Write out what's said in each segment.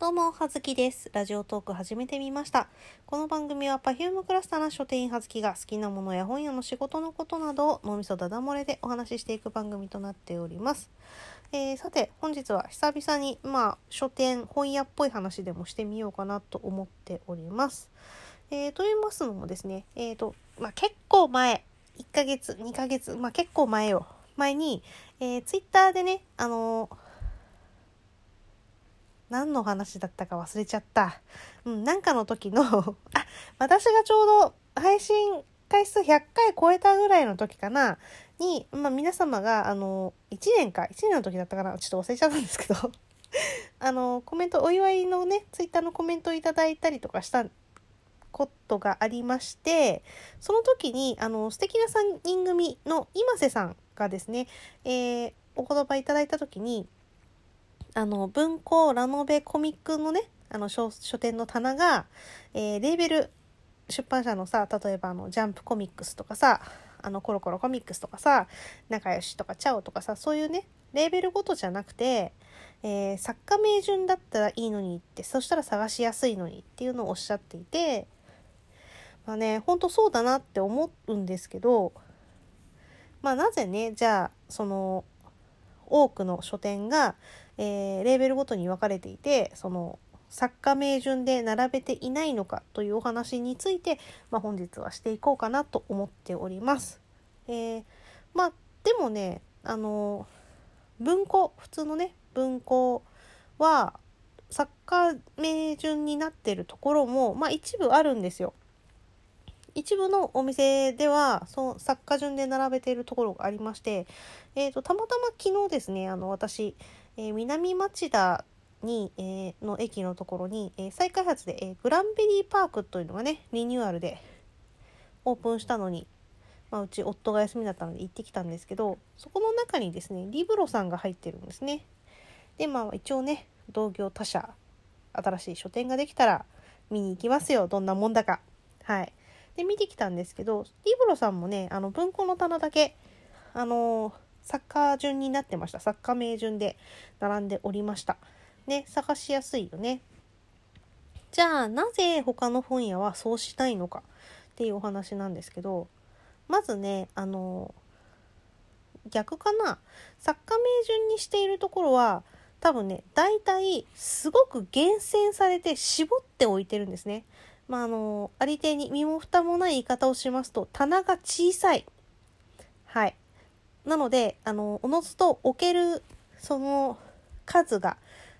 どうも、はずきです。ラジオトーク始めてみました。この番組は Perfume クラスターな書店員はずきが好きなものや本屋の仕事のことなどを脳みそだだ漏れでお話ししていく番組となっております。えーさて、本日は久々に、まあ、書店、本屋っぽい話でもしてみようかなと思っております。えーと言いますのもですね、えーと、まあ、結構前、1ヶ月、2ヶ月、まあ、結構前よ。前に、えー、ツイッターでね、あのー何の話だったか忘れちゃった。うん、なんかの時の、あ、私がちょうど配信回数100回超えたぐらいの時かな、に、まあ皆様が、あの、1年か、1年の時だったかな、ちょっと忘れちゃったんですけど、あの、コメント、お祝いのね、ツイッターのコメントをいただいたりとかしたことがありまして、その時に、あの、素敵な3人組の今瀬さんがですね、えーお言葉いただいた時に、あの、文庫ラノベコミックのね、あの書、書店の棚が、えーレーベル、出版社のさ、例えばあの、ジャンプコミックスとかさ、あの、コロコロコミックスとかさ、仲良しとかチャオとかさ、そういうね、レーベルごとじゃなくて、えー作家名順だったらいいのにって、そしたら探しやすいのにっていうのをおっしゃっていて、まあね、ほんとそうだなって思うんですけど、まあなぜね、じゃあ、その、多くの書店が、えーレーベルごとに分かれていてその作家名順で並べていないのかというお話について、まあ、本日はしていこうかなと思っております。えーまあでもねあの文庫普通のね文庫は作家名順になってるところも、まあ、一部あるんですよ。一部のお店ではその作家順で並べているところがありまして、えー、とたまたま昨日ですねあの私、えー南町田に、えーの駅のところに、えー再開発で、えーグランベリーパークというのがねリニューアルでオープンしたのに、まあ、うち夫が休みだったので行ってきたんですけどそこの中にですねリブロさんが入ってるんですね。でまあ一応ね同業他社新しい書店ができたら見に行きますよどんなもんだか。はいで見てきたんですけどリブロさんもねあの文庫の棚だけあの作家順になってました。作家名順で並んでおりました。ね探しやすいよね。じゃあなぜ他の本屋はそうしないのかっていうお話なんですけどまずねあの逆かな。作家名順にしているところは多分ね大体すごく厳選されて絞っておいてるんですね。まあ、あの、ありていに身も蓋もない言い方をしますと、棚が小さい。はい。なので、あの、おのずと置ける、その、数が、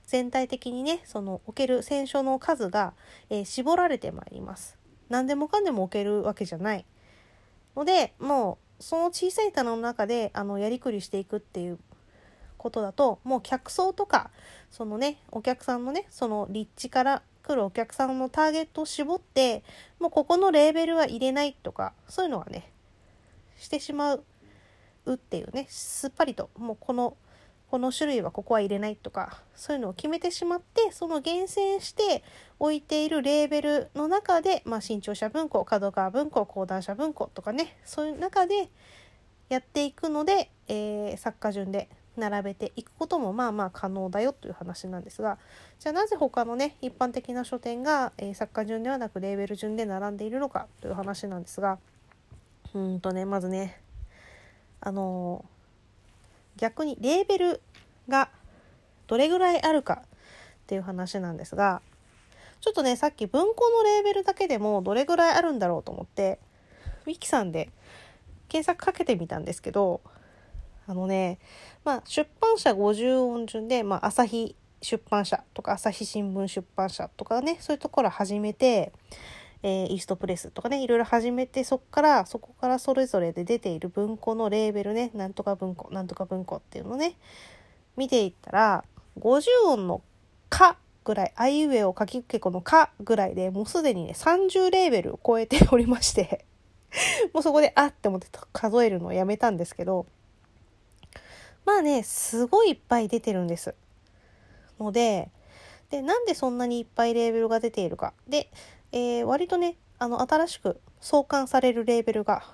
全体的にね、その、置ける選書の数が、えー絞られてまいります。何でもかんでも置けるわけじゃない。ので、もう、その小さい棚の中で、あの、やりくりしていくっていうことだと、もう客層とか、そのね、お客さんのね、その立地から来るお客さんのターゲットを絞って、もうここのレーベルは入れないとか、そういうのはね、してしまううっていうね、すっぱりと、もうこの、この種類はここは入れないとか、そういうのを決めてしまって、その厳選して置いているレーベルの中で、まあ、新潮社文庫、角川文庫、講談社文庫とかね、そういう中でやっていくので、えー作家順で並べていくこともまあまあ可能だよという話なんですがじゃあなぜ他のね一般的な書店が、えー作家順ではなくレーベル順で並んでいるのかという話なんですがうんとねまずねあの逆にレーベルがどれぐらいあるかっていう話なんですがちょっとねさっき文庫のレーベルだけでもどれぐらいあるんだろうと思ってウィキさんで検索かけてみたんですけどあのね、まあ、出版社50音順で、まあ、朝日出版社とか朝日新聞出版社とかねそういうところ始めて、えーイーストプレスとかねいろいろ始めてそこからそこからそれぞれで出ている文庫のレーベルねなんとか文庫なんとか文庫っていうのね見ていったら50音の「か」ぐらいあいうえを書きけこの「か」ぐらいでもうすでにね30レーベルを超えておりまして もうそこであって思って数えるのをやめたんですけどまあねすごいいっぱい出てるんです。のででなんでそんなにいっぱいレーベルが出ているかで、えー割とねあの新しく創刊されるレーベルが、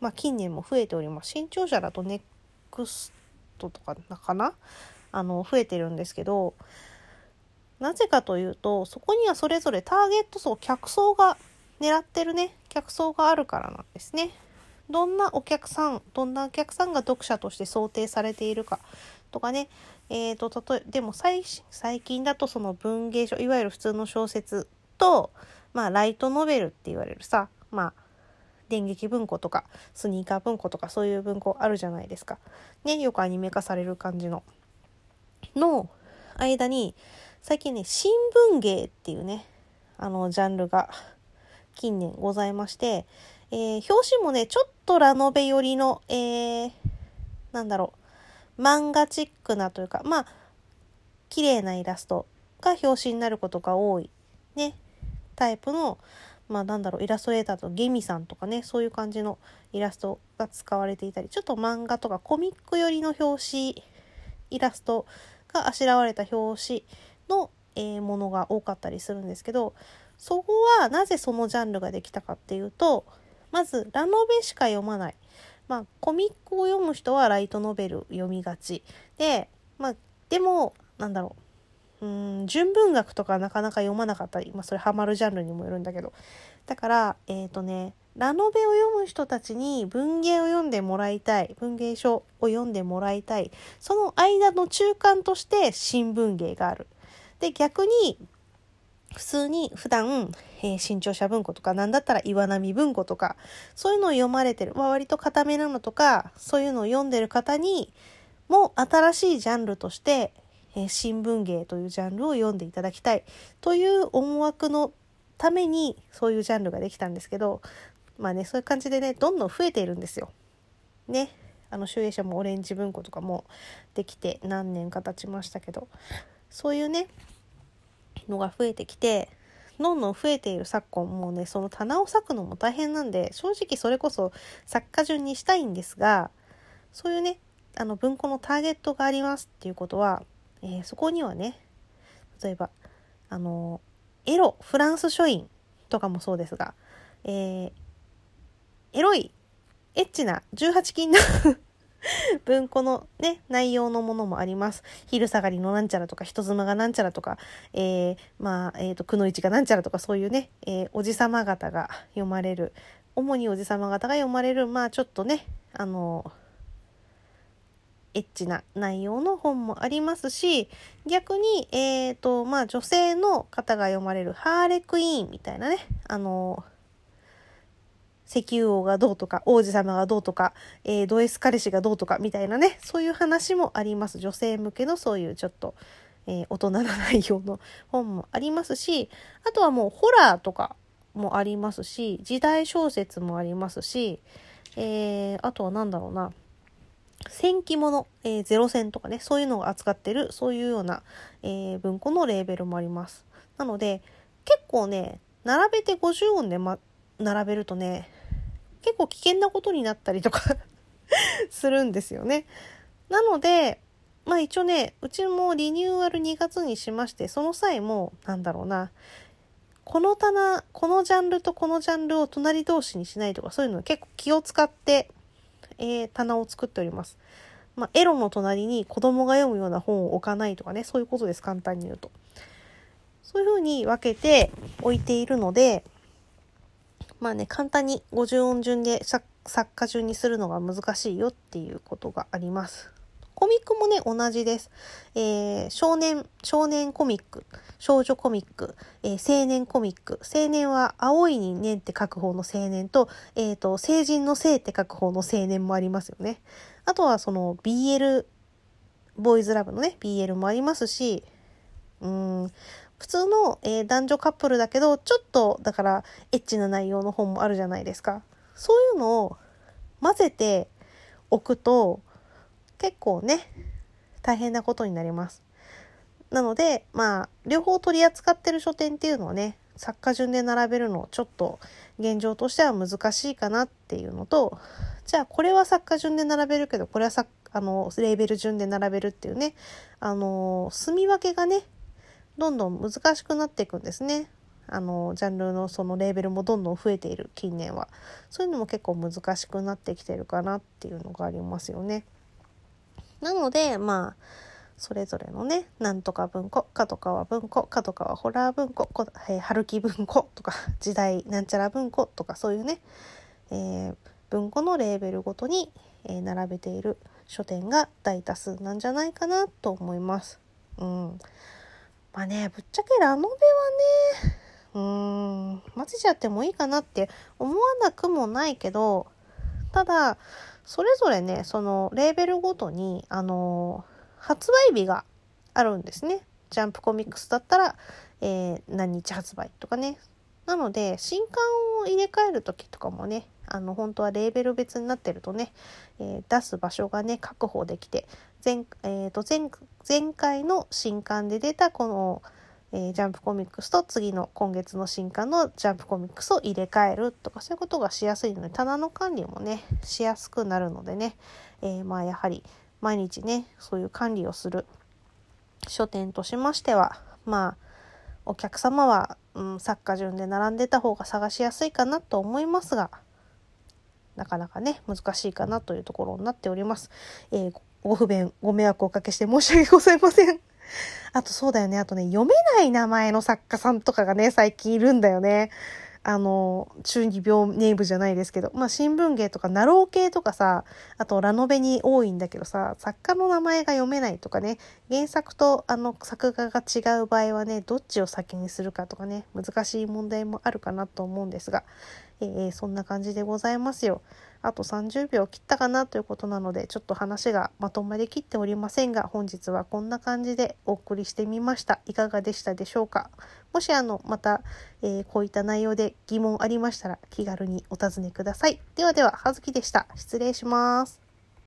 まあ、近年も増えております。新潮社だとネクストとかかな？あの増えてるんですけどなぜかというと、そこにはそれぞれターゲット層、客層が狙ってるね、客層があるからなんですね。どんなお客さん、どんなお客さんが読者として想定されているかとかね、えーと、例えでも最最近だとその文芸書いわゆる普通の小説と、まあ、ライトノベルって言われるさ、まあ、電撃文庫とかスニーカー文庫とかそういう文庫あるじゃないですか。ね、よくアニメ化される感じの。の間に最近ね新聞芸っていうねあのジャンルが近年ございまして、えー、表紙もねちょっとラノベ寄りの、えー、なんだろう漫画チックなというか、まあ、綺麗なイラストが表紙になることが多い、ね、タイプの、まあなんだろう、イラストレーターとゲミさんとかね、そういう感じのイラストが使われていたり、ちょっと漫画とかコミック寄りの表紙、イラストがあしらわれた表紙の、えー、ものが多かったりするんですけど、そこはなぜそのジャンルができたかっていうと、まずラノベしか読まない。まあ、コミックを読む人はライトノベル読みがち。で、まあ、でも、なんだろう。うん、純文学とかなかなか読まなかったり、まあ、それハマるジャンルにもよるんだけど。だから、えっ、ー、とね、ラノベを読む人たちに文芸を読んでもらいたい、文芸書を読んでもらいたい、その間の中間として新聞芸がある。で、逆に普通に普段、えー、新潮社文庫とか、なんだったら岩波文庫とか、そういうのを読まれてる、まあ、割と固めなのとか、そういうのを読んでる方にも新しいジャンルとして、えー、新聞芸というジャンルを読んでいただきたいという思惑のためにそういうジャンルができたんですけど、まあね、そういう感じでね、どんどん増えているんですよ。ね。あの、集英社もオレンジ文庫とかもできて何年か経ちましたけど、そういうね、のが増えてきてどんどん増えている昨今もうねその棚を割くのも大変なんで正直それこそ作家順にしたいんですがそういうねあの文庫のターゲットがありますっていうことは、えー、そこにはね例えばあのエロフランス書院とかもそうですが、えー、エロいエッチな18禁な 文庫のね、内容のものもあります。昼下がりのなんちゃらとか、人妻がなんちゃらとか、えー、まあ、えっ、ー、と、くのいちがなんちゃらとか、そういうね、えー、おじさま方が読まれる、主におじさま方が読まれる、まあ、ちょっとね、あのエッチな内容の本もありますし、逆に、えっ、ー、と、まあ、女性の方が読まれるハーレクイーンみたいなね、あの石油王がどうとか、王子様がどうとか、えー、ド S 彼氏がどうとかみたいなね、そういう話もあります。女性向けのそういうちょっと、えー、大人な内容の本もありますし、あとはもうホラーとかもありますし、時代小説もありますし、えー、あとは何だろうな、戦記物、えー、ゼロ戦とかね、そういうのを扱ってる、そういうような、えー、文庫のレーベルもあります。なので、結構ね、並べて50音で、ま、並べるとね、結構危険なことになったりとか するんですよね。なので、まあ一応ね、うちもリニューアル2月にしまして、その際も、なんだろうな、この棚、このジャンルとこのジャンルを隣同士にしないとか、そういうの結構気を使って、えー、棚を作っております。まあ、エロの隣に子供が読むような本を置かないとかね、そういうことです、簡単に言うと。そういうふうに分けて置いているので、まあね、簡単に50音順で作家順にするのが難しいよっていうことがあります。コミックもね、同じです。えー、少年、少年コミック、少女コミック、えー、青年コミック。青年は青いに年って書く方の青年と、えっ、ー、と、成人の性って書く方の青年もありますよね。あとはその BL、ボーイズラブのね、BL もありますし、うん、普通の、えー、男女カップルだけど、ちょっと、だから、エッチな内容の本もあるじゃないですか。そういうのを混ぜておくと、結構ね、大変なことになります。なので、まあ、両方取り扱ってる書店っていうのはね、作家順で並べるのちょっと現状としては難しいかなっていうのと、じゃあこれは作家順で並べるけど、これはさあの、レーベル順で並べるっていうね、あの、住み分けがね、どんどん難しくなっていくんですね。あの、ジャンルのそのレーベルもどんどん増えている近年は。そういうのも結構難しくなってきてるかなっていうのがありますよね。なので、まあ、それぞれのね、なんとか文庫、角川文庫、角川ホラー文庫、こえー春樹文庫とか、時代なんちゃら文庫とか、そういうね、えー文庫のレーベルごとに、えー並べている書店が大多数なんじゃないかなと思います。うん。まあね、ぶっちゃけラノベはね、うーん、混ぜちゃってもいいかなって思わなくもないけど、ただ、それぞれね、そのレーベルごとに、あの発売日があるんですね。ジャンプコミックスだったら、えー何日発売とかね。なので、新刊を入れ替える時とかもね、あの、本当はレーベル別になってるとね、えー出す場所がね、確保できて、前、えーと、前、前回の新刊で出たこの、えージャンプコミックスと次の今月の新刊のジャンプコミックスを入れ替えるとかそういうことがしやすいので棚の管理もねしやすくなるのでね、えーまあやはり毎日ねそういう管理をする書店としましてはまあお客様は、うん、作家順で並んでた方が探しやすいかなと思いますがなかなかね難しいかなというところになっております。えーごご不便ご迷惑をおかけして申し訳ございません。あとそうだよね。あとね、読めない名前の作家さんとかがね、最近いるんだよね。あの、中二病ネームじゃないですけど、まあ新聞芸とか、ナロー系とかさ、あとラノベに多いんだけどさ、作家の名前が読めないとかね、原作とあの作画が違う場合はね、どっちを先にするかとかね、難しい問題もあるかなと思うんですが、えーそんな感じでございますよ。あと30秒切ったかなということなので、ちょっと話がまとまりきっておりませんが、本日はこんな感じでお送りしてみました。いかがでしたでしょうか？もしあの、また、えーこういった内容で疑問ありましたら、気軽にお尋ねください。ではでは、はずきでした。失礼します。